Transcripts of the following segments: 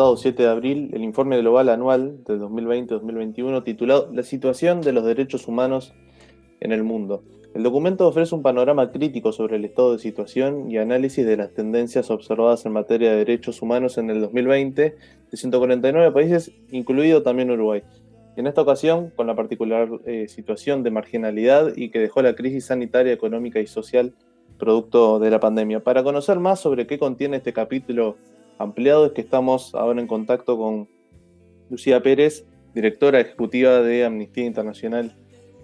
pasado 7 de abril el informe global anual del 2020-2021 titulado La situación de los derechos humanos en el mundo. El documento ofrece un panorama crítico sobre el estado de situación y análisis de las tendencias observadas en materia de derechos humanos en el 2020 de 149 países, incluido también Uruguay. En esta ocasión, con la particular eh, situación de marginalidad y que dejó la crisis sanitaria, económica y social producto de la pandemia. Para conocer más sobre qué contiene este capítulo ampliado es que estamos ahora en contacto con Lucía Pérez, directora ejecutiva de Amnistía Internacional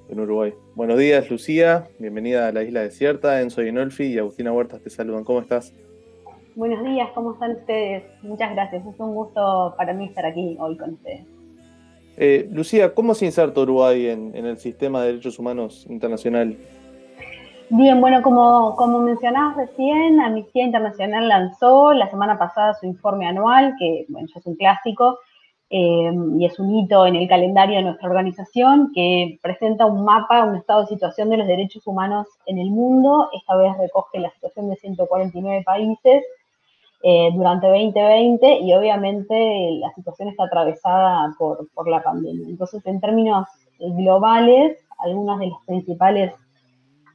en Uruguay. Buenos días, Lucía. Bienvenida a la Isla Desierta. Enzo Inolfi y Agustina Huertas te saludan. ¿Cómo estás? Buenos días, ¿cómo están ustedes? Muchas gracias. Es un gusto para mí estar aquí hoy con ustedes. Eh, Lucía, ¿cómo se inserta Uruguay en, el sistema de derechos humanos internacional? Bien, bueno, como, como mencionabas recién, Amnistía Internacional lanzó la semana pasada su informe anual, que bueno, ya es un clásico, eh, y es un hito en el calendario de nuestra organización que presenta un mapa, un estado de situación de los derechos humanos en el mundo. Esta vez recoge la situación de 149 países eh, durante 2020 y obviamente la situación está atravesada por, por la pandemia. Entonces, en términos globales, algunas de las principales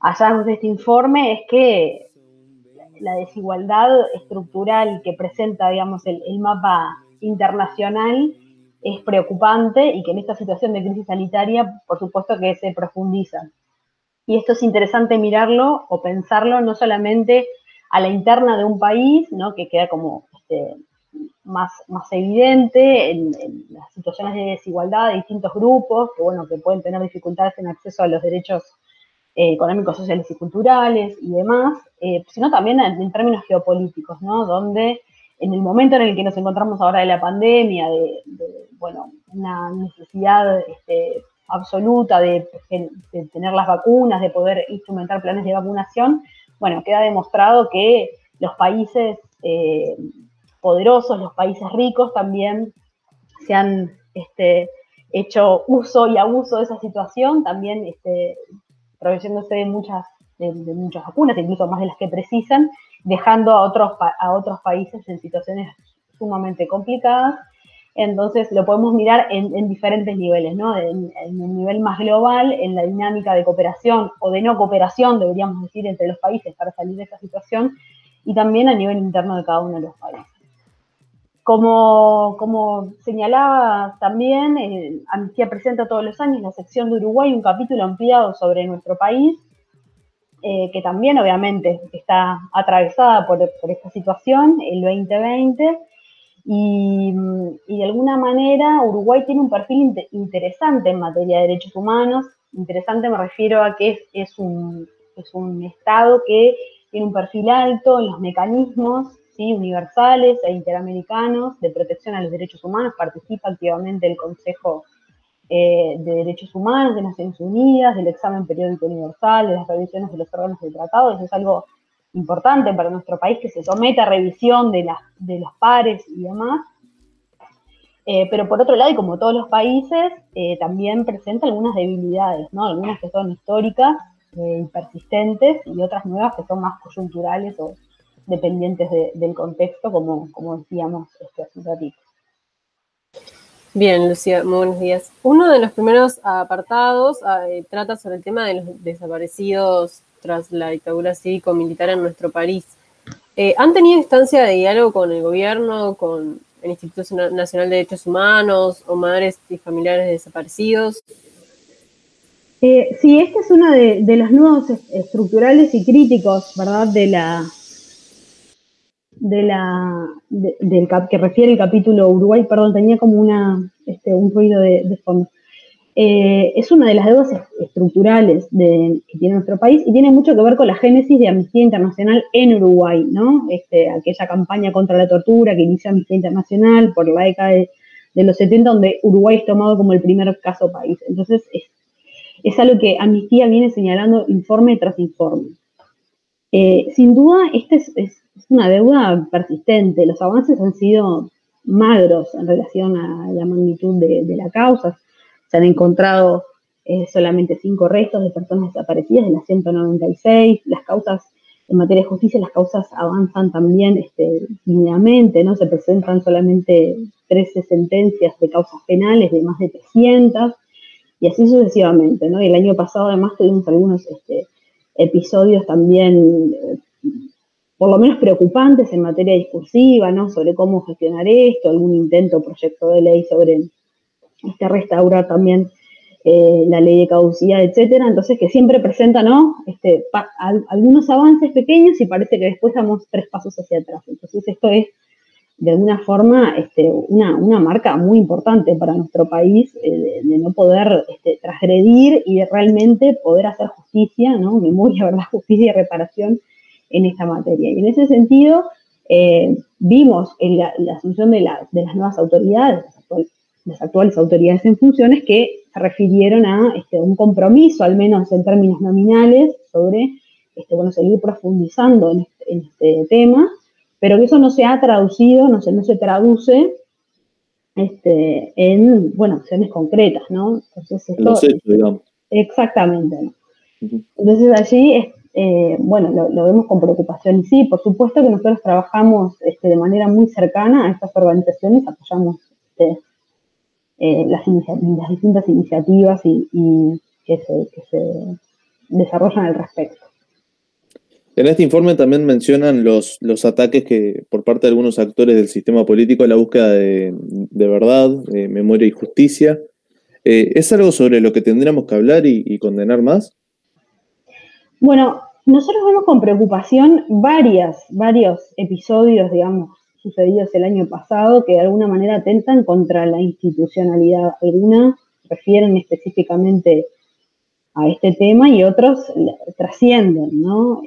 hallazgos de este informe es que la desigualdad estructural que presenta, digamos, el, mapa internacional es preocupante y que en esta situación de crisis sanitaria, por supuesto que se profundiza. Y esto es interesante mirarlo o pensarlo no solamente a la interna de un país, ¿no? que queda como este, más, más evidente en, las situaciones de desigualdad de distintos grupos, que, bueno, que pueden tener dificultades en acceso a los derechos económicos, sociales y culturales y demás, eh, sino también en, términos geopolíticos, ¿no? donde en el momento en el que nos encontramos ahora de la pandemia, de, bueno, una necesidad este, absoluta de, tener las vacunas, de poder instrumentar planes de vacunación, bueno, queda demostrado que los países eh, poderosos, los países ricos también se han este, hecho uso y abuso de esa situación, también este, proveyéndose de muchas, de muchas vacunas, incluso más de las que precisan, dejando a otros, a otros países en situaciones sumamente complicadas. Entonces lo podemos mirar en, diferentes niveles, ¿no? En, en, el nivel más global, en la dinámica de cooperación o de no cooperación, deberíamos decir, entre los países para salir de esta situación, y también a nivel interno de cada uno de los países. Como, como señalaba también, eh, presenta todos los años la sección de Uruguay un capítulo ampliado sobre nuestro país, eh, que también obviamente está atravesada por, esta situación, el 2020, y, de alguna manera Uruguay tiene un perfil interesante en materia de derechos humanos. Interesante me refiero a que es, un, es un Estado que tiene un perfil alto en los mecanismos ¿sí? universales e interamericanos de protección a los derechos humanos, participa activamente el Consejo eh, de Derechos Humanos de Naciones Unidas, del examen periódico universal, de las revisiones de los órganos de tratado. Eso es algo importante para nuestro país que se somete a revisión de, de los pares y demás. Eh, pero por otro lado, y como todos los países, eh, también presenta algunas debilidades, ¿no? Algunas que son históricas y persistentes y otras nuevas que son más coyunturales o dependientes del contexto, como, como decíamos este, hace un ratito. Bien, Lucía, muy buenos días. Uno de los primeros apartados ah, eh, trata sobre el tema de los desaparecidos tras la dictadura cívico-militar en nuestro país. Eh, ¿Han tenido instancia de diálogo con el gobierno, con el Instituto Nacional de Derechos Humanos o madres y familiares de desaparecidos? Eh, sí, este es uno de, de los nudos estructurales y críticos, ¿verdad?, de la, de la del que refiere el capítulo Uruguay, perdón, tenía como una este, un ruido de, fondo. Eh, es una de las deudas estructurales que tiene nuestro país y tiene mucho que ver con la génesis de Amnistía Internacional en Uruguay, ¿no? Este, aquella campaña contra la tortura que inicia Amnistía Internacional por la década de, los 70, donde Uruguay es tomado como el primer caso país. Entonces, es, es algo que Amnistía viene señalando informe tras informe. Eh, sin duda, este es es una deuda persistente. Los avances han sido magros en relación a la magnitud de, la causa. Se han encontrado eh, solamente cinco restos de personas desaparecidas de las 196. Las causas en materia de justicia las causas avanzan también este, ¿no? Se presentan solamente 13 sentencias de causas penales de más de 300 y así sucesivamente, ¿no? Y el año pasado además tuvimos algunos este, episodios también, eh, por lo menos preocupantes en materia discursiva, ¿no? Sobre cómo gestionar esto, algún intento, proyecto de ley sobre este, restaurar también eh, la ley de caducidad, etcétera. Entonces, que siempre presenta, ¿no? Este, algunos avances pequeños y parece que después damos tres pasos hacia atrás. Entonces, esto es de alguna forma este, una, marca muy importante para nuestro país eh, de, no poder este, transgredir y de realmente poder hacer justicia, ¿no? memoria, verdad, justicia y reparación en esta materia. Y en ese sentido, eh, vimos en la, asunción de, de, las nuevas autoridades, las actuales autoridades en funciones que se refirieron a este, un compromiso, al menos en términos nominales, sobre este, bueno, seguir profundizando en este, este tema, pero que eso no se ha traducido, no se, no se traduce este, en bueno, acciones concretas, ¿no? Entonces, esto, digamos. Exactamente. Entonces allí, eh, bueno, lo, vemos con preocupación y sí, por supuesto que nosotros trabajamos este, de manera muy cercana a estas organizaciones, apoyamos este, eh, las, distintas iniciativas y, que, se, desarrollan al respecto. En este informe también mencionan los, los ataques que por parte de algunos actores del sistema político a la búsqueda de, verdad, de memoria y justicia. Eh, ¿Es algo sobre lo que tendríamos que hablar y, condenar más? Bueno, nosotros vemos con preocupación varias, varios episodios, digamos, sucedidos el año pasado que de alguna manera atentan contra la institucionalidad. Algunas refieren específicamente a este tema y otros trascienden, ¿no?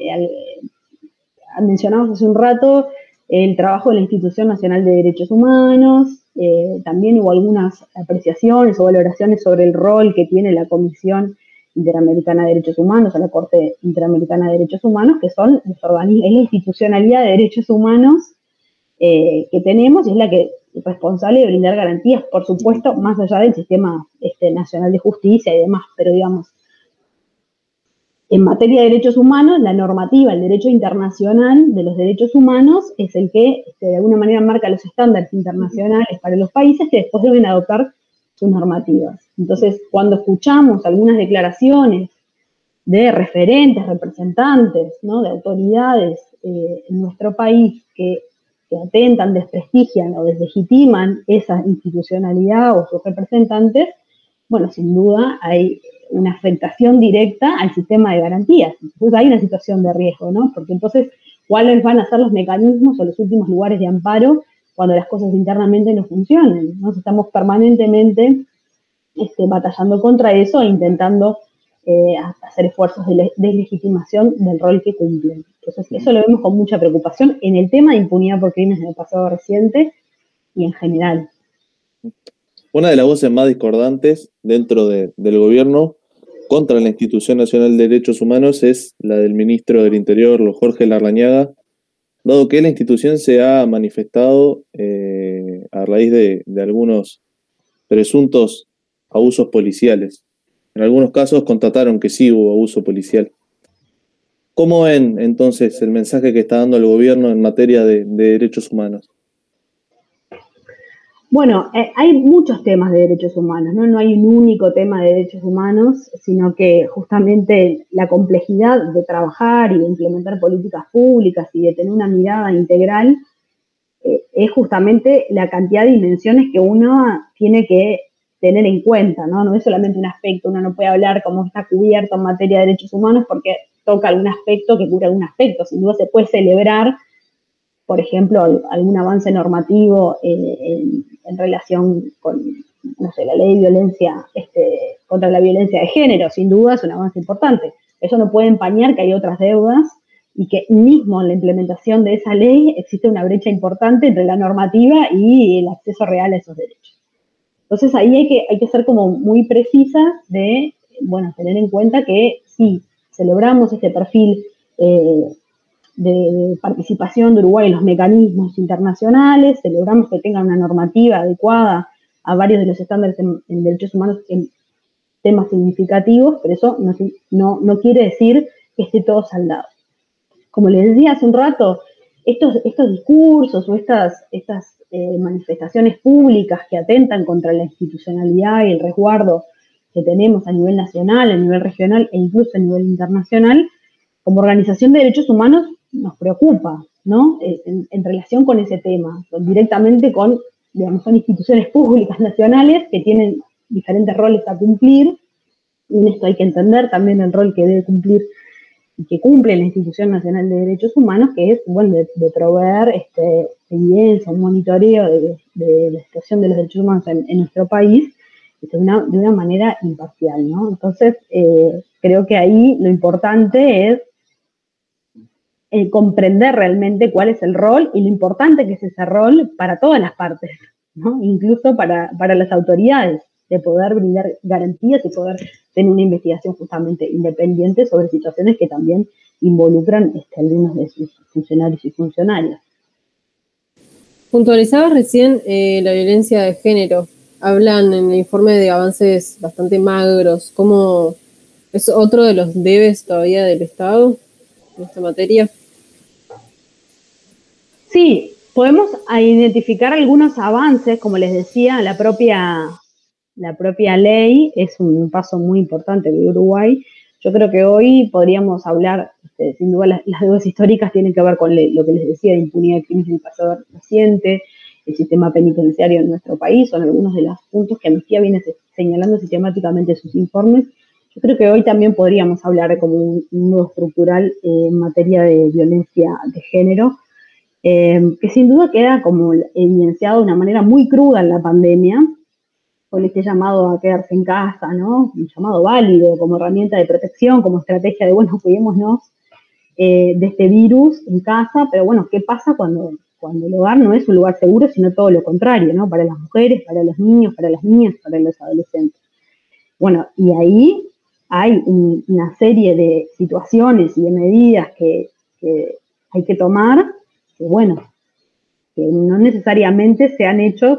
Mencionamos hace un rato el trabajo de la Institución Nacional de Derechos Humanos, eh, también hubo algunas apreciaciones o valoraciones sobre el rol que tiene la Comisión Interamericana de Derechos Humanos o la Corte Interamericana de Derechos Humanos, que son los organismos, es la institucionalidad de derechos humanos eh, que tenemos y es la que es responsable de brindar garantías, por supuesto, más allá del sistema este, nacional de justicia y demás, pero digamos, en materia de derechos humanos, la normativa, el derecho internacional de los derechos humanos es el que este, de alguna manera marca los estándares internacionales para los países que después deben adoptar normativas. Entonces, cuando escuchamos algunas declaraciones de referentes, representantes, ¿no? de autoridades eh, en nuestro país que que atentan, desprestigian o deslegitiman esa institucionalidad o sus representantes, bueno, sin duda hay una afectación directa al sistema de garantías. Entonces hay una situación de riesgo, ¿no? Porque entonces, ¿cuáles van a ser los mecanismos o los últimos lugares de amparo cuando las cosas internamente no funcionen? ¿no? Estamos permanentemente este, batallando contra eso e intentando eh, hacer esfuerzos de deslegitimación del rol que cumplen. Entonces, eso lo vemos con mucha preocupación en el tema de impunidad por crímenes en el pasado reciente y en general. Una de las voces más discordantes dentro del gobierno contra la Institución Nacional de Derechos Humanos es la del ministro del Interior, Jorge Larrañaga, dado que la institución se ha manifestado eh, a raíz de algunos presuntos abusos policiales. En algunos casos constataron que sí hubo abuso policial. ¿Cómo ven entonces el mensaje que está dando el gobierno en materia de, derechos humanos? Bueno, eh, hay muchos temas de derechos humanos, ¿no? No hay un único tema de derechos humanos, sino que justamente la complejidad de trabajar y de implementar políticas públicas y de tener una mirada integral eh, es justamente la cantidad de dimensiones que uno tiene que tener en cuenta, ¿no? No es solamente un aspecto, uno no puede hablar como está cubierto en materia de derechos humanos porque toca algún aspecto que cura algún aspecto. Sin duda se puede celebrar, por ejemplo, algún avance normativo eh, en, relación con, no sé, la ley de violencia este, contra la violencia de género. Sin duda es un avance importante. Eso no puede empañar que hay otras deudas y que mismo en la implementación de esa ley existe una brecha importante entre la normativa y el acceso real a esos derechos. Entonces ahí hay que, hay que ser como muy precisas de, bueno, tener en cuenta que sí, celebramos este perfil eh, de participación de Uruguay en los mecanismos internacionales, celebramos que tenga una normativa adecuada a varios de los estándares en, derechos humanos en temas significativos, pero eso no, no, no quiere decir que esté todo saldado. como les decía hace un rato, estos, estos discursos o estas, estas eh, manifestaciones públicas que atentan contra la institucionalidad y el resguardo que tenemos a nivel nacional, a nivel regional e incluso a nivel internacional, como organización de derechos humanos nos preocupa, ¿no? Eh, en, relación con ese tema, directamente con, digamos, son instituciones públicas nacionales que tienen diferentes roles a cumplir, y en esto hay que entender también el rol que debe cumplir y que cumple la Institución Nacional de Derechos Humanos, que es, bueno, de, proveer este, evidencia, un monitoreo de, la situación de los derechos humanos en, nuestro país de una, de una, manera imparcial, ¿no? Entonces, eh, creo que ahí lo importante es eh, comprender realmente cuál es el rol y lo importante que es ese rol para todas las partes, ¿no? incluso para, las autoridades, de poder brindar garantías y poder tener una investigación justamente independiente sobre situaciones que también involucran este, algunos de sus funcionarios y funcionarias. Puntualizabas recién eh, la violencia de género. Hablan en el informe de avances bastante magros. ¿Cómo es otro de los debes todavía del Estado en esta materia? Sí, podemos identificar algunos avances, como les decía, la propia, la propia ley es un paso muy importante de Uruguay. Yo creo que hoy podríamos hablar, este, sin duda las, deudas históricas tienen que ver con lo que les decía de impunidad de crímenes del pasado reciente, el sistema penitenciario en nuestro país, son algunos de los puntos que Amnistía viene señalando sistemáticamente en sus informes. Yo creo que hoy también podríamos hablar de como un, nuevo estructural en materia de violencia de género, eh, que sin duda queda como evidenciado de una manera muy cruda en la pandemia, con este llamado a quedarse en casa, ¿no? Un llamado válido como herramienta de protección, como estrategia de, bueno, cuidémonos eh, de este virus en casa, pero bueno, ¿qué pasa cuando, cuando el hogar no es un lugar seguro, sino todo lo contrario, ¿no? Para las mujeres, para los niños, para las niñas, para los adolescentes. Bueno, y ahí hay una serie de situaciones y de medidas que, hay que tomar que bueno, que no necesariamente se han hecho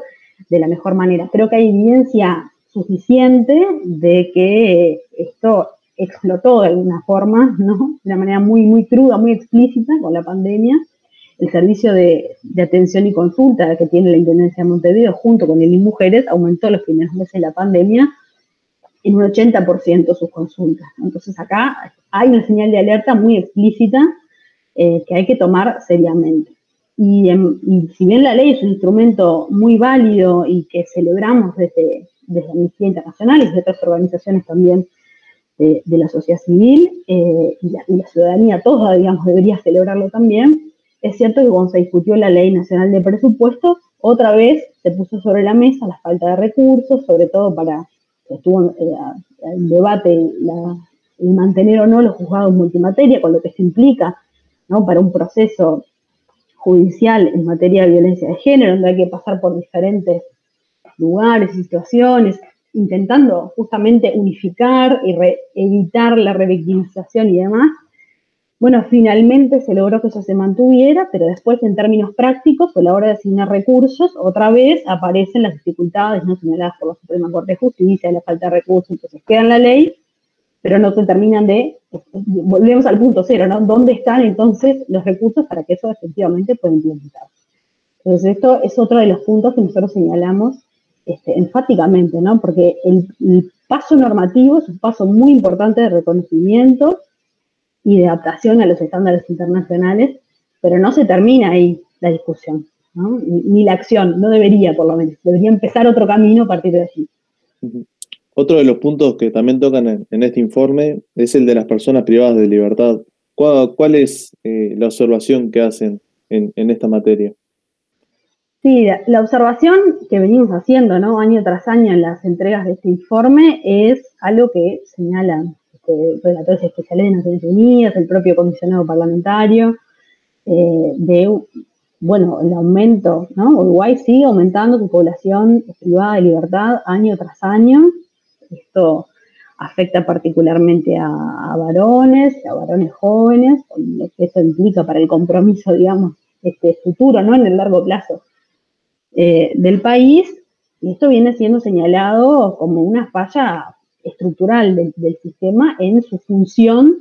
de la mejor manera. Creo que hay evidencia suficiente de que esto explotó de alguna forma, ¿no? De una manera muy, muy cruda, muy explícita con la pandemia. El servicio de, atención y consulta que tiene la Intendencia de Montevideo junto con el INMujeres aumentó los primeros meses de la pandemia en un 80% sus consultas. Entonces acá hay una señal de alerta muy explícita eh, que hay que tomar seriamente. Y, si bien la ley es un instrumento muy válido y que celebramos desde, desde Amnistía Internacional y desde otras organizaciones también de, la sociedad civil eh, y, la, ciudadanía toda, digamos, debería celebrarlo también, es cierto que cuando se discutió la Ley Nacional de Presupuestos, otra vez se puso sobre la mesa la falta de recursos, sobre todo para, estuvo eh, en debate el mantener o no los juzgados multimateria, con lo que se implica ¿no? para un proceso judicial en materia de violencia de género, donde hay que pasar por diferentes lugares y situaciones, intentando justamente unificar y evitar la revictimización y demás. Bueno, finalmente se logró que eso se mantuviera, pero después en términos prácticos, a la hora de asignar recursos, otra vez aparecen las dificultades no señaladas por la Suprema Corte de Justicia, la falta de recursos, entonces queda en la ley pero no se terminan de, volvemos al punto cero, ¿no? ¿Dónde están entonces los recursos para que eso efectivamente pueda implementarse? Entonces esto es otro de los puntos que nosotros señalamos este, enfáticamente, ¿no? Porque el, paso normativo es un paso muy importante de reconocimiento y de adaptación a los estándares internacionales, pero no se termina ahí la discusión, ¿no? ni, la acción, no debería por lo menos, debería empezar otro camino a partir de allí. Otro de los puntos que también tocan en, este informe es el de las personas privadas de libertad. ¿Cuál, es eh, la observación que hacen en, esta materia? Sí, la, observación que venimos haciendo ¿no? año tras año en las entregas de este informe es algo que señalan este, relatores especiales de Naciones Unidas, el propio comisionado parlamentario, eh, de bueno, el aumento, ¿no? Uruguay sigue aumentando su población privada de libertad año tras año. Esto afecta particularmente a, varones, a varones jóvenes, lo que eso implica para el compromiso, digamos, este futuro, ¿no? En el largo plazo eh, del país. Y esto viene siendo señalado como una falla estructural del, sistema en su función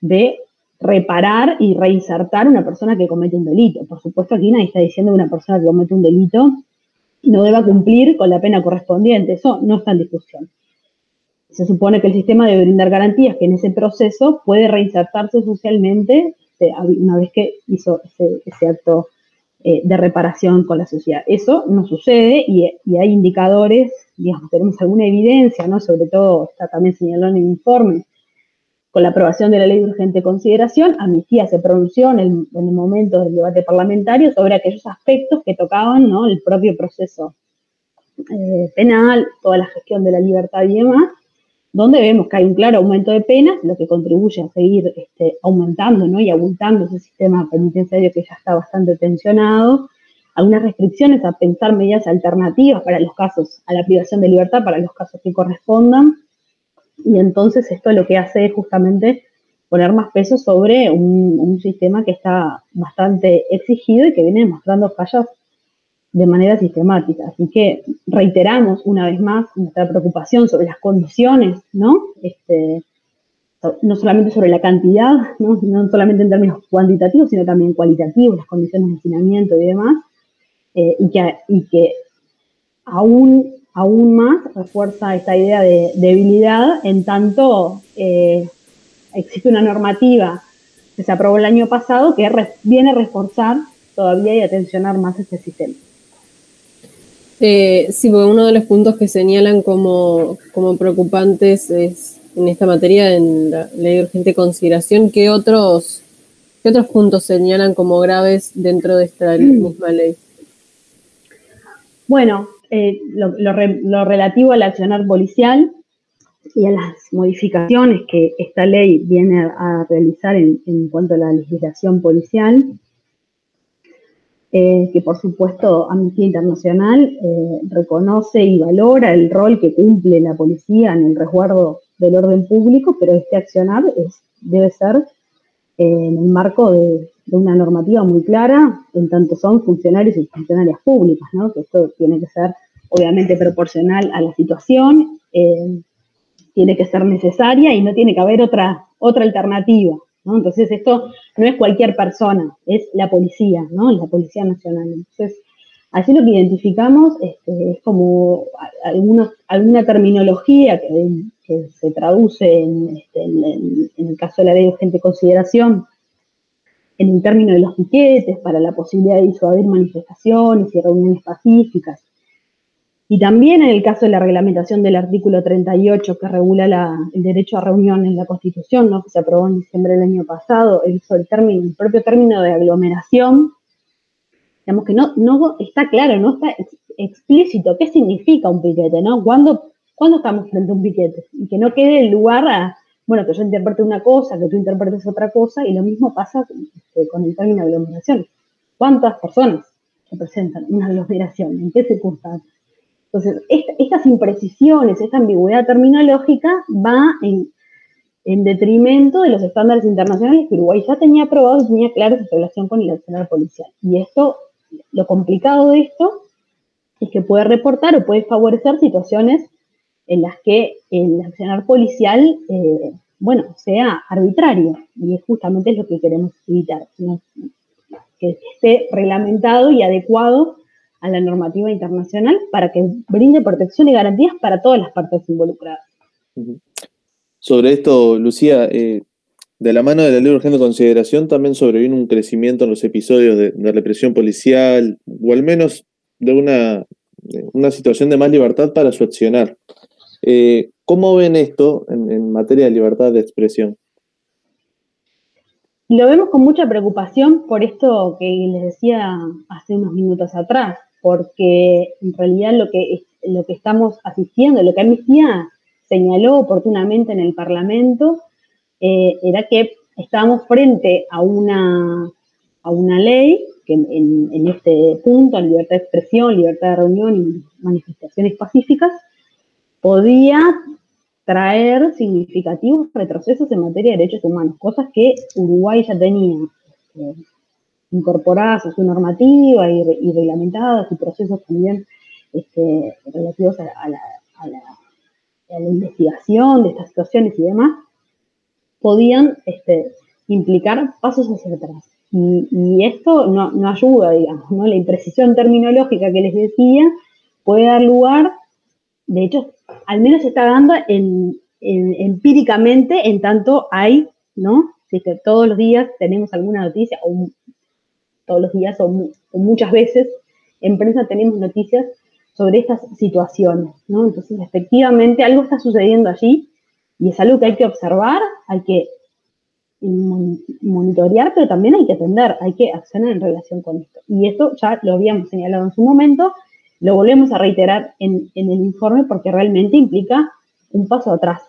de reparar y reinsertar a una persona que comete un delito. Por supuesto, aquí nadie está diciendo que una persona que comete un delito no deba cumplir con la pena correspondiente. Eso no está en discusión. Se supone que el sistema debe brindar garantías que en ese proceso puede reinsertarse socialmente este, una vez que hizo ese, acto eh, de reparación con la sociedad. Eso no sucede y, y, hay indicadores, digamos, tenemos alguna evidencia, ¿no? Sobre todo está también señalado en el informe con la aprobación de la ley de urgente consideración, Amnistía se pronunció en el, momento del debate parlamentario sobre aquellos aspectos que tocaban el propio proceso eh, penal, toda la gestión de la libertad y demás, donde vemos que hay un claro aumento de penas, lo que contribuye a seguir este, aumentando ¿no? y abultando ese sistema penitenciario que ya está bastante tensionado, algunas restricciones a pensar medidas alternativas para los casos, a la privación de libertad, para los casos que correspondan, y entonces esto lo que hace es justamente poner más peso sobre un, sistema que está bastante exigido y que viene demostrando fallas de manera sistemática. Así que reiteramos una vez más nuestra preocupación sobre las condiciones, ¿no? Este, no solamente sobre la cantidad, ¿no? solamente en términos cuantitativos, sino también cualitativos, las condiciones de hacinamiento y demás, eh, y, que, y que aún aún más refuerza esta idea de debilidad, en tanto eh, existe una normativa que se aprobó el año pasado que viene a reforzar todavía y a tensionar más este sistema. Eh, sí, porque uno de los puntos que señalan como, como preocupantes es en esta materia, en la ley de urgente consideración, ¿qué otros, qué otros puntos señalan como graves dentro de esta misma ley? Bueno, eh, lo, relativo al accionar policial y a las modificaciones que esta ley viene a, realizar en, cuanto a la legislación policial, eh, que por supuesto Amnistía Internacional eh, reconoce y valora el rol que cumple la policía en el resguardo del orden público, pero este accionar debe ser en el marco de, una normativa muy clara, en tanto son funcionarios y funcionarias públicas, ¿no? que esto tiene que ser obviamente proporcional a la situación, eh, tiene que ser necesaria y no tiene que haber otra, otra alternativa. ¿No? Entonces esto no es cualquier persona, es la policía, ¿no? la Policía Nacional. Entonces, así lo que identificamos este, es como alguna terminología que, se traduce este, en, el caso de la ley de urgente consideración en el término de los piquetes, para la posibilidad de disuadir manifestaciones y reuniones pacíficas. Y también en el caso de la reglamentación del artículo 38 que regula el derecho a reunión en la Constitución, ¿no? que se aprobó en diciembre del año pasado, el, el, término, el propio término de aglomeración, digamos que no, no está claro, no está explícito qué significa un piquete, ¿no? ¿Cuándo, ¿Cuándo estamos frente a un piquete? Y que no quede el lugar a, bueno, que yo interprete una cosa, que tú interpretes otra cosa, y lo mismo pasa este, con el término aglomeración. ¿Cuántas personas representan una aglomeración? ¿En qué circunstancias? Entonces, estas imprecisiones, esta ambigüedad terminológica va en, detrimento de los estándares internacionales que Uruguay ya tenía aprobado y tenía clara su relación con el accionar policial. Y esto, lo complicado de esto, es que puede reportar o puede favorecer situaciones en las que el accionar policial, eh, bueno, sea arbitrario, y es justamente lo que queremos evitar, que esté reglamentado y adecuado a la normativa internacional para que brinde protección y garantías para todas las partes involucradas. Sobre esto, Lucía, eh, de la mano de la ley de urgente consideración también sobrevino un crecimiento en los episodios de, represión policial, o al menos de una, una situación de más libertad para su accionar. Eh, ¿Cómo ven esto en, materia de libertad de expresión? Lo vemos con mucha preocupación por esto que les decía hace unos minutos atrás, porque en realidad lo que, lo que estamos asistiendo, lo que Amnistía señaló oportunamente en el Parlamento, eh, era que estábamos frente a una, a una ley que en, en, este punto, libertad de expresión, libertad de reunión y manifestaciones pacíficas, podía traer significativos retrocesos en materia de derechos humanos, cosas que Uruguay ya tenía eh, incorporadas a su normativa y, reglamentadas y procesos también este, relativos a, la, investigación de estas situaciones y demás, podían este, implicar pasos hacia atrás. Y, esto no, ayuda, digamos, ¿no? La imprecisión terminológica que les decía puede dar lugar, de hecho, al menos está dando empíricamente en tanto hay, ¿no? Si que todos los días tenemos alguna noticia, o todos los días o, muchas veces en prensa tenemos noticias sobre estas situaciones. Entonces, efectivamente, algo está sucediendo allí y es algo que hay que observar, hay que monitorear, pero también hay que atender, hay que accionar en relación con esto. Y esto ya lo habíamos señalado en su momento, lo volvemos a reiterar en, el informe porque realmente implica un paso atrás.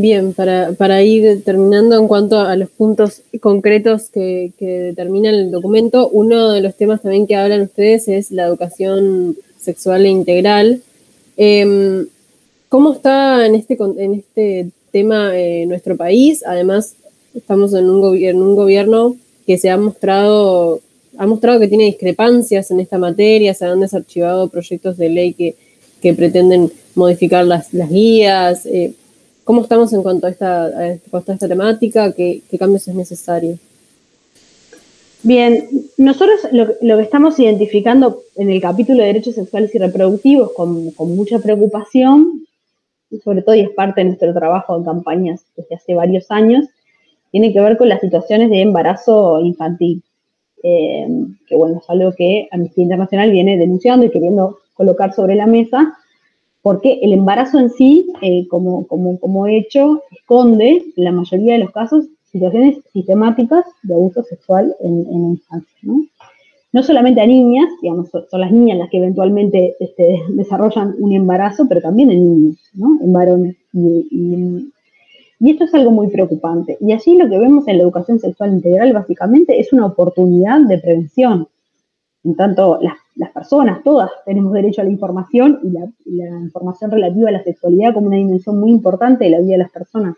Bien, para, ir terminando en cuanto a los puntos concretos que, determina el documento, uno de los temas también que hablan ustedes es la educación sexual e integral. Em, ¿Cómo está en este, en este tema en eh, nuestro país. Además, estamos en un, gobierno, un gobierno que se ha mostrado, ha mostrado que tiene discrepancias en esta materia, se han desarchivado proyectos de ley que, pretenden modificar las, guías. Eh, ¿Cómo estamos en cuanto a esta, esta temática? ¿Qué, cambios es necesario? Bien, nosotros lo, que estamos identificando en el capítulo de derechos sexuales y reproductivos con, con mucha preocupación sobre todo y es parte de nuestro trabajo en campañas desde hace varios años, tiene que ver con las situaciones de embarazo infantil, eh, que bueno, es algo que Amnistía Internacional viene denunciando y queriendo colocar sobre la mesa, porque el embarazo en sí, eh, como, como, hecho, esconde, en la mayoría de los casos, situaciones sistemáticas de abuso sexual en, infancia. ¿no? solamente a niñas, digamos, son las niñas las que eventualmente este, desarrollan un embarazo, pero también en niños. En varones. Y, esto es algo muy preocupante. Y allí lo que vemos en la educación sexual integral básicamente es una oportunidad de prevención. En tanto, las, personas, todas, tenemos derecho a la información y la, la información relativa a la sexualidad como una dimensión muy importante de la vida de las personas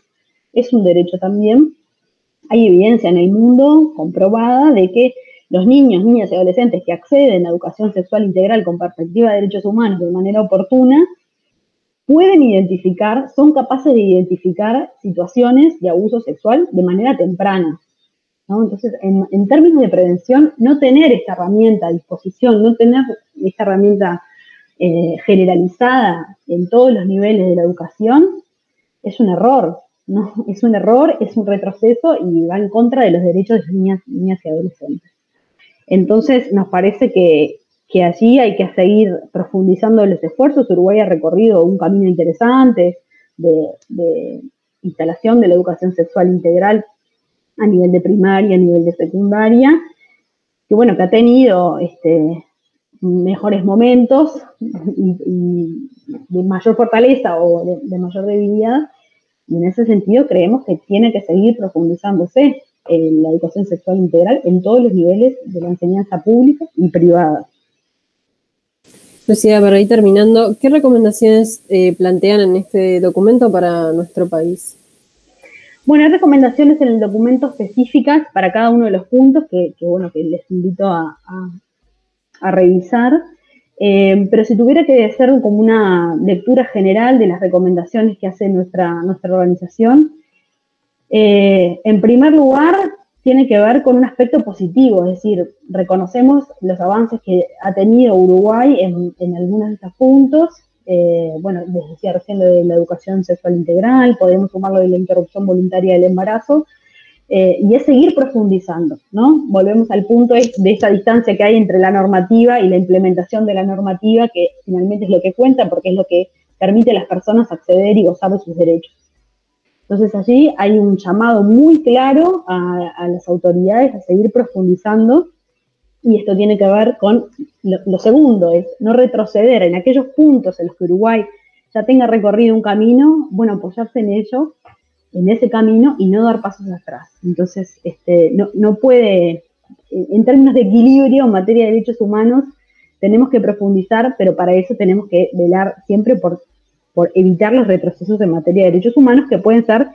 es un derecho también. Hay evidencia en el mundo comprobada de que los niños, niñas y adolescentes que acceden a educación sexual integral con perspectiva de derechos humanos de manera oportuna, pueden identificar, son capaces de identificar situaciones de abuso sexual de manera temprana. Entonces, en, términos de prevención, no tener esta herramienta a disposición, no tener esta herramienta eh, generalizada en todos los niveles de la educación, es un error. ¿no? Es un error, es un retroceso y va en contra de los derechos de las niñas, niñas y adolescentes. Entonces, nos parece que, allí hay que seguir profundizando los esfuerzos. Uruguay ha recorrido un camino interesante de, instalación de la educación sexual integral a nivel de primaria, a nivel de secundaria, que bueno, que ha tenido este, mejores momentos y, de mayor fortaleza o de mayor debilidad, y en ese sentido creemos que tiene que seguir profundizándose la educación sexual integral en todos los niveles de la enseñanza pública y privada. Lucía, para ir terminando, ¿qué recomendaciones eh, plantean en este documento para nuestro país? Bueno, hay recomendaciones en el documento específicas para cada uno de los puntos que, bueno, que les invito a, revisar. Eh, pero si tuviera que hacer como una lectura general de las recomendaciones que hace nuestra, nuestra organización, eh, en primer lugar, tiene que ver con un aspecto positivo, es decir, reconocemos los avances que ha tenido Uruguay en, algunos de estos puntos. Eh, bueno, les decía recién lo de la educación sexual integral, podemos sumar lo de la interrupción voluntaria del embarazo, eh, y es seguir profundizando, ¿no? Volvemos al punto de, esta distancia que hay entre la normativa y la implementación de la normativa, que finalmente es lo que cuenta porque es lo que permite a las personas acceder y gozar de sus derechos. Entonces allí hay un llamado muy claro a, las autoridades a seguir profundizando y esto tiene que ver con lo, segundo, es no retroceder en aquellos puntos en los que Uruguay ya tenga recorrido un camino, bueno, apoyarse en ello, en ese camino y no dar pasos atrás. Entonces, este, no, no puede, en términos de equilibrio en materia de derechos humanos, tenemos que profundizar, pero para eso tenemos que velar siempre por por evitar los retrocesos en materia de derechos humanos que pueden ser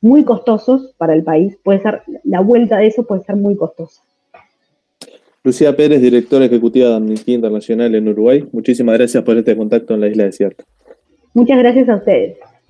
muy costosos para el país. Puede ser, la vuelta de eso puede ser muy costosa. Lucía Pérez, directora ejecutiva de Amnistía Internacional en Uruguay. Muchísimas gracias por este contacto en la isla desierta. Muchas gracias a ustedes.